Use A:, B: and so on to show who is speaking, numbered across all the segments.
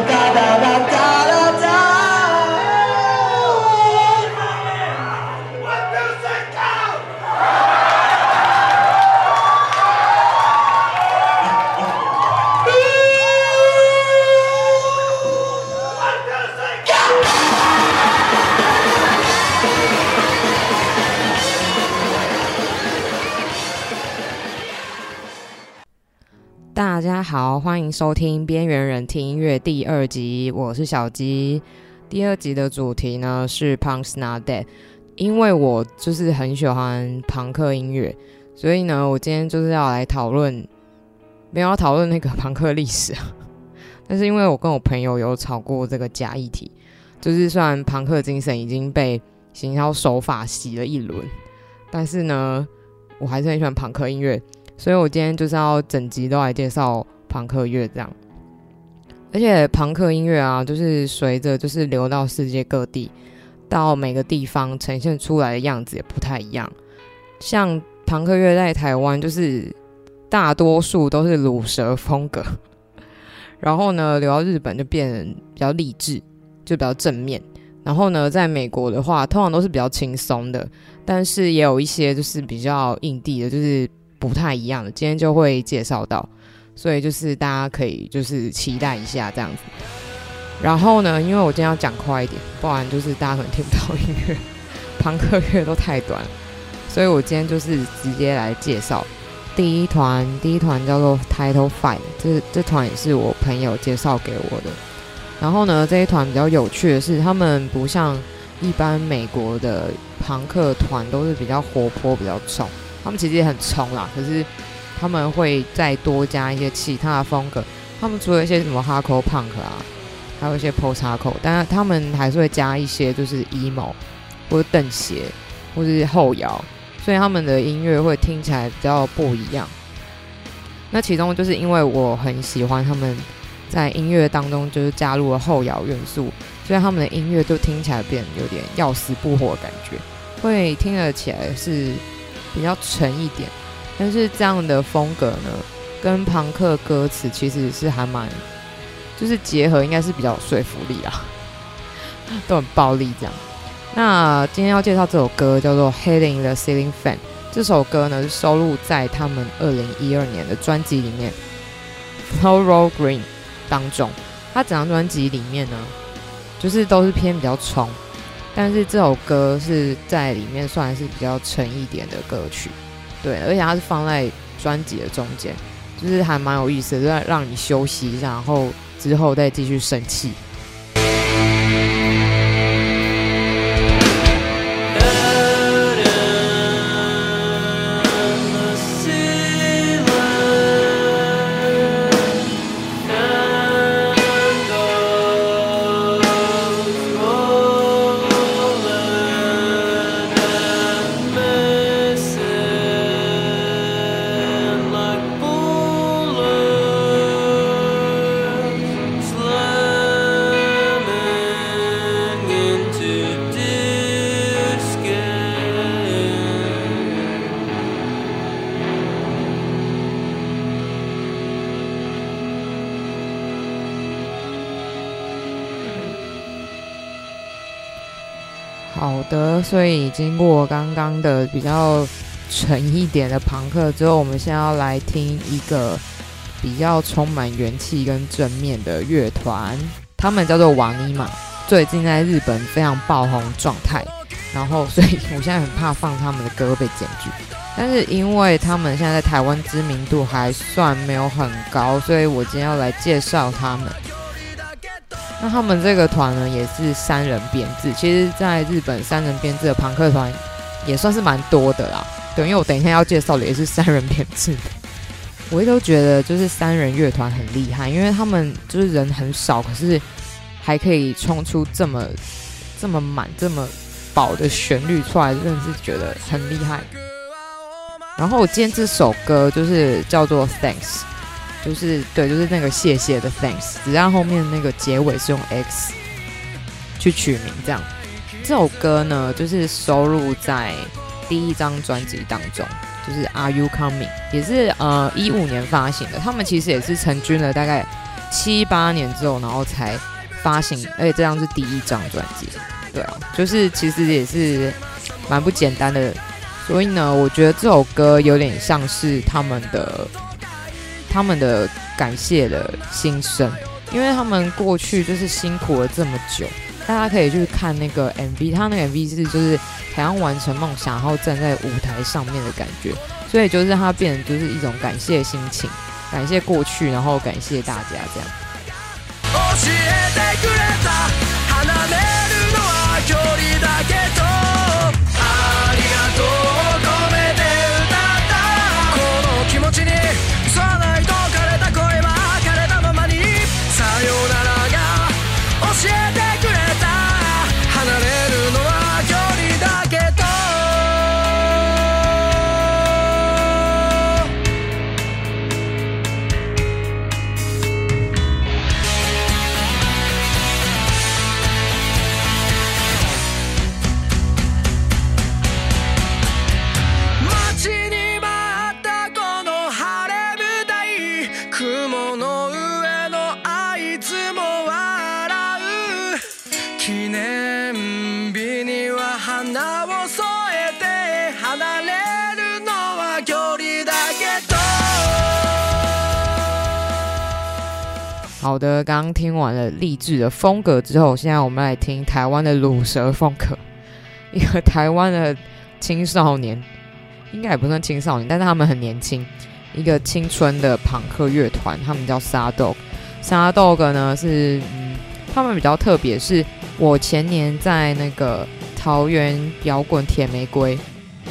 A: cada batalla. 大家好，欢迎收听《边缘人听音乐》第二集，我是小鸡。第二集的主题呢是 Punk's Not Dead，因为我就是很喜欢朋克音乐，所以呢，我今天就是要来讨论，没有要讨论那个庞克历史，但是因为我跟我朋友有吵过这个假议题，就是虽然庞克精神已经被行销手法洗了一轮，但是呢，我还是很喜欢庞克音乐。所以我今天就是要整集都来介绍庞克乐这样，而且庞克音乐啊，就是随着就是流到世界各地，到每个地方呈现出来的样子也不太一样。像庞克乐在台湾，就是大多数都是鲁蛇风格，然后呢，流到日本就变比较励志，就比较正面。然后呢，在美国的话，通常都是比较轻松的，但是也有一些就是比较硬地的，就是。不太一样的，今天就会介绍到，所以就是大家可以就是期待一下这样子。然后呢，因为我今天要讲快一点，不然就是大家可能听不到音乐，朋克乐都太短，所以我今天就是直接来介绍第一团，第一团叫做 Title Fight，这这团也是我朋友介绍给我的。然后呢，这一团比较有趣的是，他们不像一般美国的庞克团都是比较活泼、比较冲。他们其实也很冲啦，可是他们会再多加一些其他的风格。他们除了一些什么 hardcore punk 啊，还有一些 postcal 但是他们还是会加一些就是 emo 或者瞪鞋或者是后摇，所以他们的音乐会听起来比较不一样。那其中就是因为我很喜欢他们在音乐当中就是加入了后摇元素，所以他们的音乐就听起来变有点要死不活的感觉，会听得起来是。比较沉一点，但是这样的风格呢，跟朋克歌词其实是还蛮，就是结合应该是比较有说服力啊，都很暴力这样。那今天要介绍这首歌叫做《Hate in the Ceiling Fan》，这首歌呢是收录在他们二零一二年的专辑里面《Floral Green》当中。他整张专辑里面呢，就是都是偏比较冲。但是这首歌是在里面算是比较沉一点的歌曲，对，而且它是放在专辑的中间，就是还蛮有意思的，让让你休息一下，然后之后再继续生气。的，所以经过刚刚的比较沉一点的庞克之后，我们现在要来听一个比较充满元气跟正面的乐团，他们叫做瓦尼玛，最近在日本非常爆红状态。然后，所以我现在很怕放他们的歌被检举，但是因为他们现在在台湾知名度还算没有很高，所以我今天要来介绍他们。那他们这个团呢，也是三人编制。其实，在日本三人编制的朋克团也算是蛮多的啦。对，因为我等一下要介绍的也是三人编制的。我一直都觉得，就是三人乐团很厉害，因为他们就是人很少，可是还可以冲出这么这么满、这么饱的旋律出来，真的是觉得很厉害。然后我今天这首歌就是叫做《Thanks》。就是对，就是那个谢谢的 thanks，只要后面那个结尾是用 x 去取名这样。这首歌呢，就是收录在第一张专辑当中，就是 Are You Coming，也是呃一五年发行的。他们其实也是成军了大概七八年之后，然后才发行，而且这张是第一张专辑。对啊，就是其实也是蛮不简单的。所以呢，我觉得这首歌有点像是他们的他们的感谢的心声，因为他们过去就是辛苦了这么久。大家可以去看那个 MV，他那个 MV 是就是想要完成梦想，然后站在舞台上面的感觉，所以就是他变成就是一种感谢心情，感谢过去，然后感谢大家这样。好的，刚刚听完了励志的风格之后，现在我们来听台湾的鲁蛇风格。一个台湾的青少年，应该也不算青少年，但是他们很年轻。一个青春的朋克乐团，他们叫沙豆。沙豆。呢是，嗯，他们比较特别，是我前年在那个桃园摇滚铁玫瑰，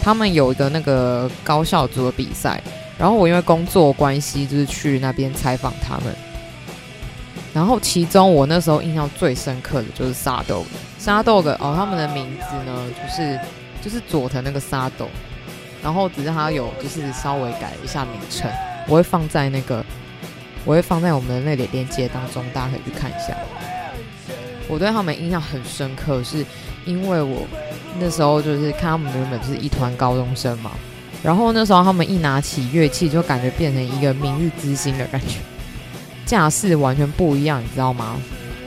A: 他们有一个那个高校组的比赛，然后我因为工作关系，就是去那边采访他们。然后其中我那时候印象最深刻的就是沙豆，沙豆的哦，他们的名字呢就是就是佐藤那个沙豆然后只是他有就是稍微改了一下名称，我会放在那个我会放在我们的那里链接当中，大家可以去看一下。我对他们印象很深刻，是因为我那时候就是看他们原本是一团高中生嘛，然后那时候他们一拿起乐器，就感觉变成一个明日之星的感觉。架势完全不一样，你知道吗？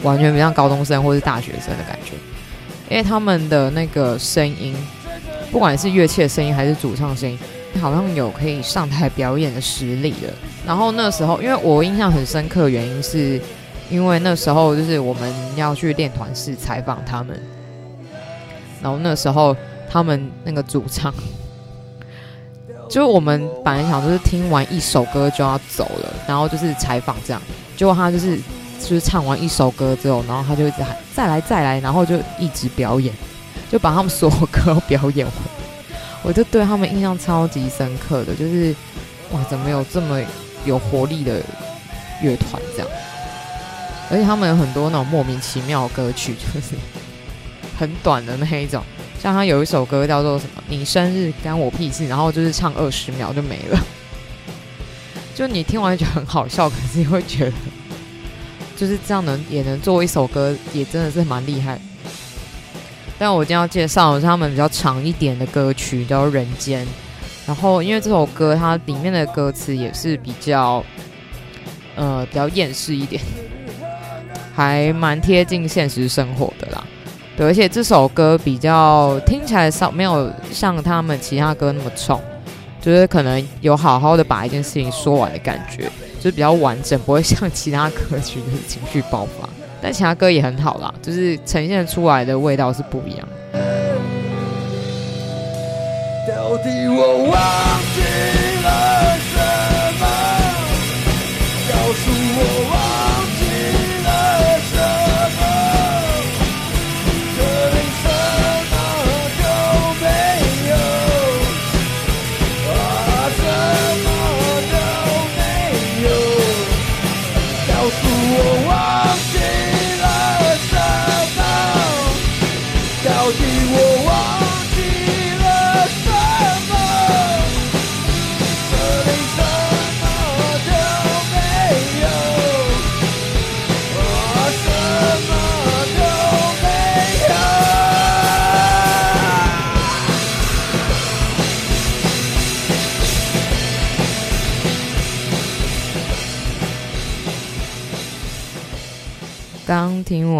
A: 完全不像高中生或是大学生的感觉，因为他们的那个声音，不管是乐器的声音还是主唱声音，好像有可以上台表演的实力了。然后那时候，因为我印象很深刻，原因是因为那时候就是我们要去练团室采访他们，然后那时候他们那个主唱。就是我们本来想就是听完一首歌就要走了，然后就是采访这样，结果他就是就是唱完一首歌之后，然后他就一直喊再来再来，然后就一直表演，就把他们所有歌表演完。我就对他们印象超级深刻的，就是哇，怎么有这么有活力的乐团这样？而且他们有很多那种莫名其妙的歌曲，就是很短的那一种。像他有一首歌叫做什么“你生日干我屁事”，然后就是唱二十秒就没了。就你听完就觉得很好笑，可是你会觉得就是这样能也能做一首歌，也真的是蛮厉害。但我今天要介绍的是他们比较长一点的歌曲，叫《人间》。然后因为这首歌它里面的歌词也是比较呃比较厌世一点，还蛮贴近现实生活。对，而且这首歌比较听起来少，没有像他们其他歌那么冲，就是可能有好好的把一件事情说完的感觉，就是比较完整，不会像其他歌曲的情绪爆发。但其他歌也很好啦，就是呈现出来的味道是不一样。到底我忘记了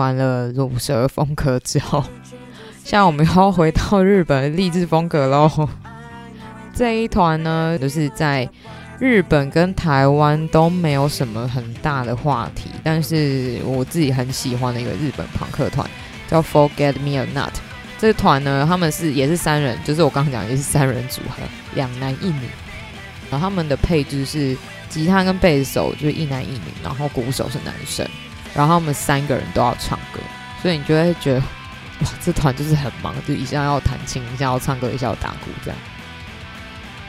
A: 完了鲁蛇风格之后，现在我们要回到日本励志风格喽。这一团呢，就是在日本跟台湾都没有什么很大的话题，但是我自己很喜欢的一个日本朋克团叫 Forget Me or Not。这团呢，他们是也是三人，就是我刚刚讲也是三人组合，两男一女。然后他们的配置是吉他跟贝斯手就是一男一女，然后鼓手是男生。然后他们三个人都要唱歌，所以你就会觉得哇，这团就是很忙，就一下要弹琴，一下要唱歌，一下要打鼓这样。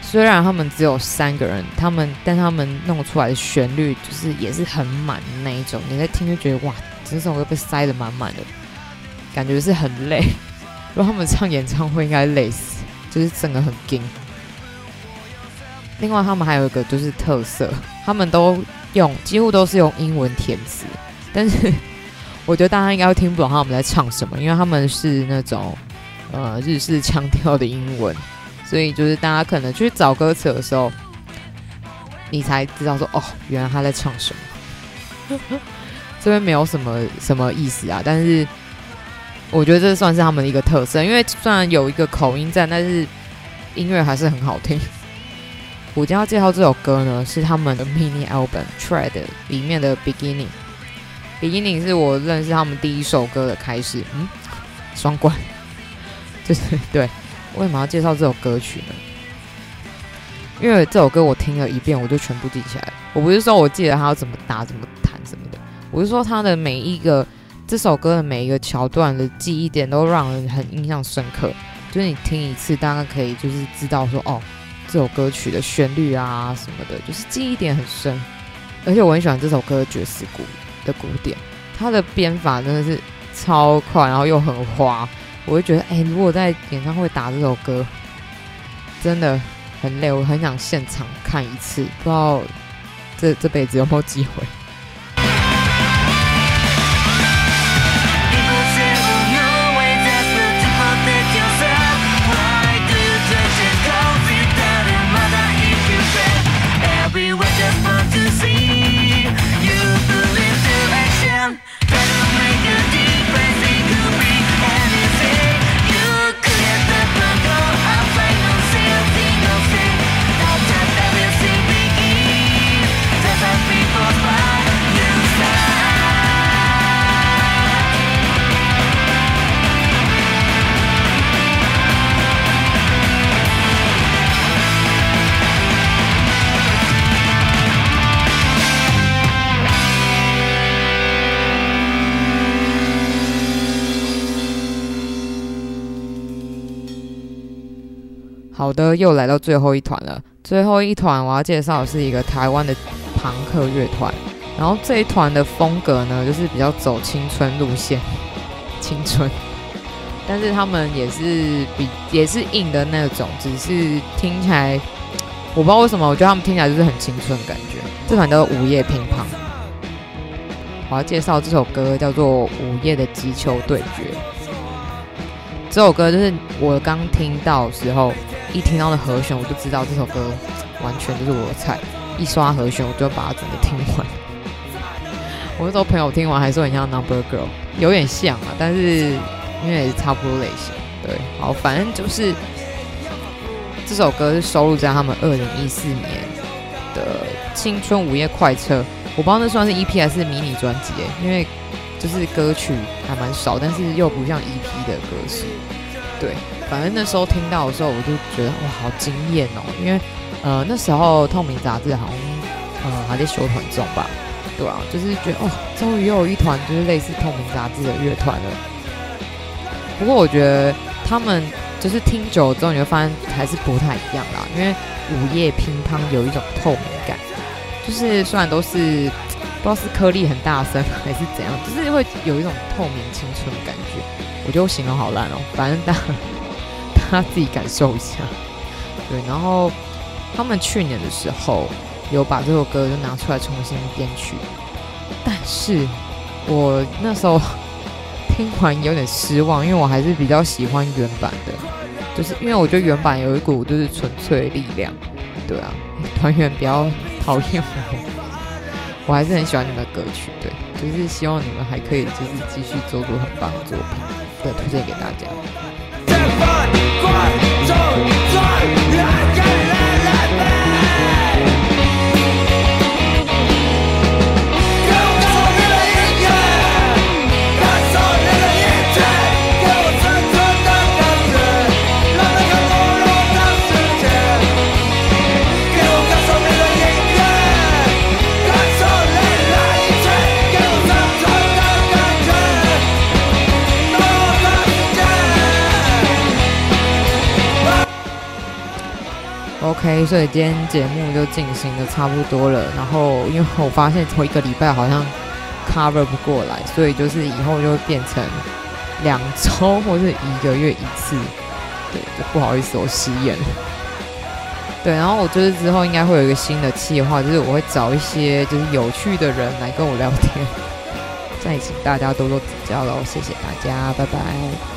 A: 虽然他们只有三个人，他们但他们弄出来的旋律就是也是很满的那一种，你在听就觉得哇，这首歌被塞得满满的，感觉是很累。如果他们唱演唱会应该累死，就是整个很紧。另外他们还有一个就是特色，他们都用几乎都是用英文填词，但是 我觉得大家应该会听不懂他们在唱什么，因为他们是那种呃日式腔调的英文。所以就是大家可能去找歌词的时候，你才知道说哦，原来他在唱什么。这边没有什么什么意思啊，但是我觉得这算是他们的一个特色，因为虽然有一个口音在，但是音乐还是很好听。我今天要介绍这首歌呢，是他们的 mini album Tread 里面的 Beginning。Beginning 是我认识他们第一首歌的开始，嗯，双关，就 是对。为什么要介绍这首歌曲呢？因为这首歌我听了一遍，我就全部记起来。我不是说我记得他要怎么打、怎么弹什么的，我是说他的每一个这首歌的每一个桥段的记忆点都让人很印象深刻。就是你听一次，大概可以就是知道说，哦，这首歌曲的旋律啊什么的，就是记忆点很深。而且我很喜欢这首歌的爵士鼓的古典，他的编法真的是超快，然后又很花。我会觉得，哎、如果在演唱会打这首歌，真的很累。我很想现场看一次，不知道这这辈子有没有机会。好的，又来到最后一团了。最后一团我要介绍的是一个台湾的朋克乐团，然后这一团的风格呢，就是比较走青春路线，青春。但是他们也是比也是硬的那种，只是听起来我不知道为什么，我觉得他们听起来就是很青春的感觉。这团叫做午夜乒乓，我要介绍这首歌叫做《午夜的击球对决》。这首歌就是我刚听到时候。一听到的和弦，我就知道这首歌完全就是我的菜。一刷和弦，我就把它整个听完。我那时候朋友听完还说很像 Number Girl，有点像啊，但是因为也是差不多类型。对，好，反正就是这首歌是收录在他们二零一四年的《青春午夜快车》。我不知道那算是 EP 还是迷你专辑诶，因为就是歌曲还蛮少，但是又不像 EP 的歌词。对。反正那时候听到的时候，我就觉得哇，好惊艳哦！因为呃那时候透明杂志好像呃还在休团中吧，对啊，就是觉得哦，终于又有一团就是类似透明杂志的乐团了。不过我觉得他们就是听久了之后，你会发现还是不太一样啦。因为午夜乒乓有一种透明感，就是虽然都是不知道是颗粒很大声还是怎样，就是会有一种透明青春的感觉。我觉得我形容好烂哦，反正大。他自己感受一下，对。然后他们去年的时候有把这首歌就拿出来重新编曲，但是我那时候听完有点失望，因为我还是比较喜欢原版的，就是因为我觉得原版有一股就是纯粹的力量，对啊，团员比较讨厌我，我还是很喜欢你们的歌曲，对，就是希望你们还可以就是继续做出很棒的作品，对，推荐给大家。show. 所以今天节目就进行的差不多了。然后，因为我发现头一个礼拜好像 cover 不过来，所以就是以后就会变成两周或是一个月一次。对，就不好意思，我失言。对，然后我就是之后应该会有一个新的计划，就是我会找一些就是有趣的人来跟我聊天。再请大家多多指教喽，谢谢大家，拜拜。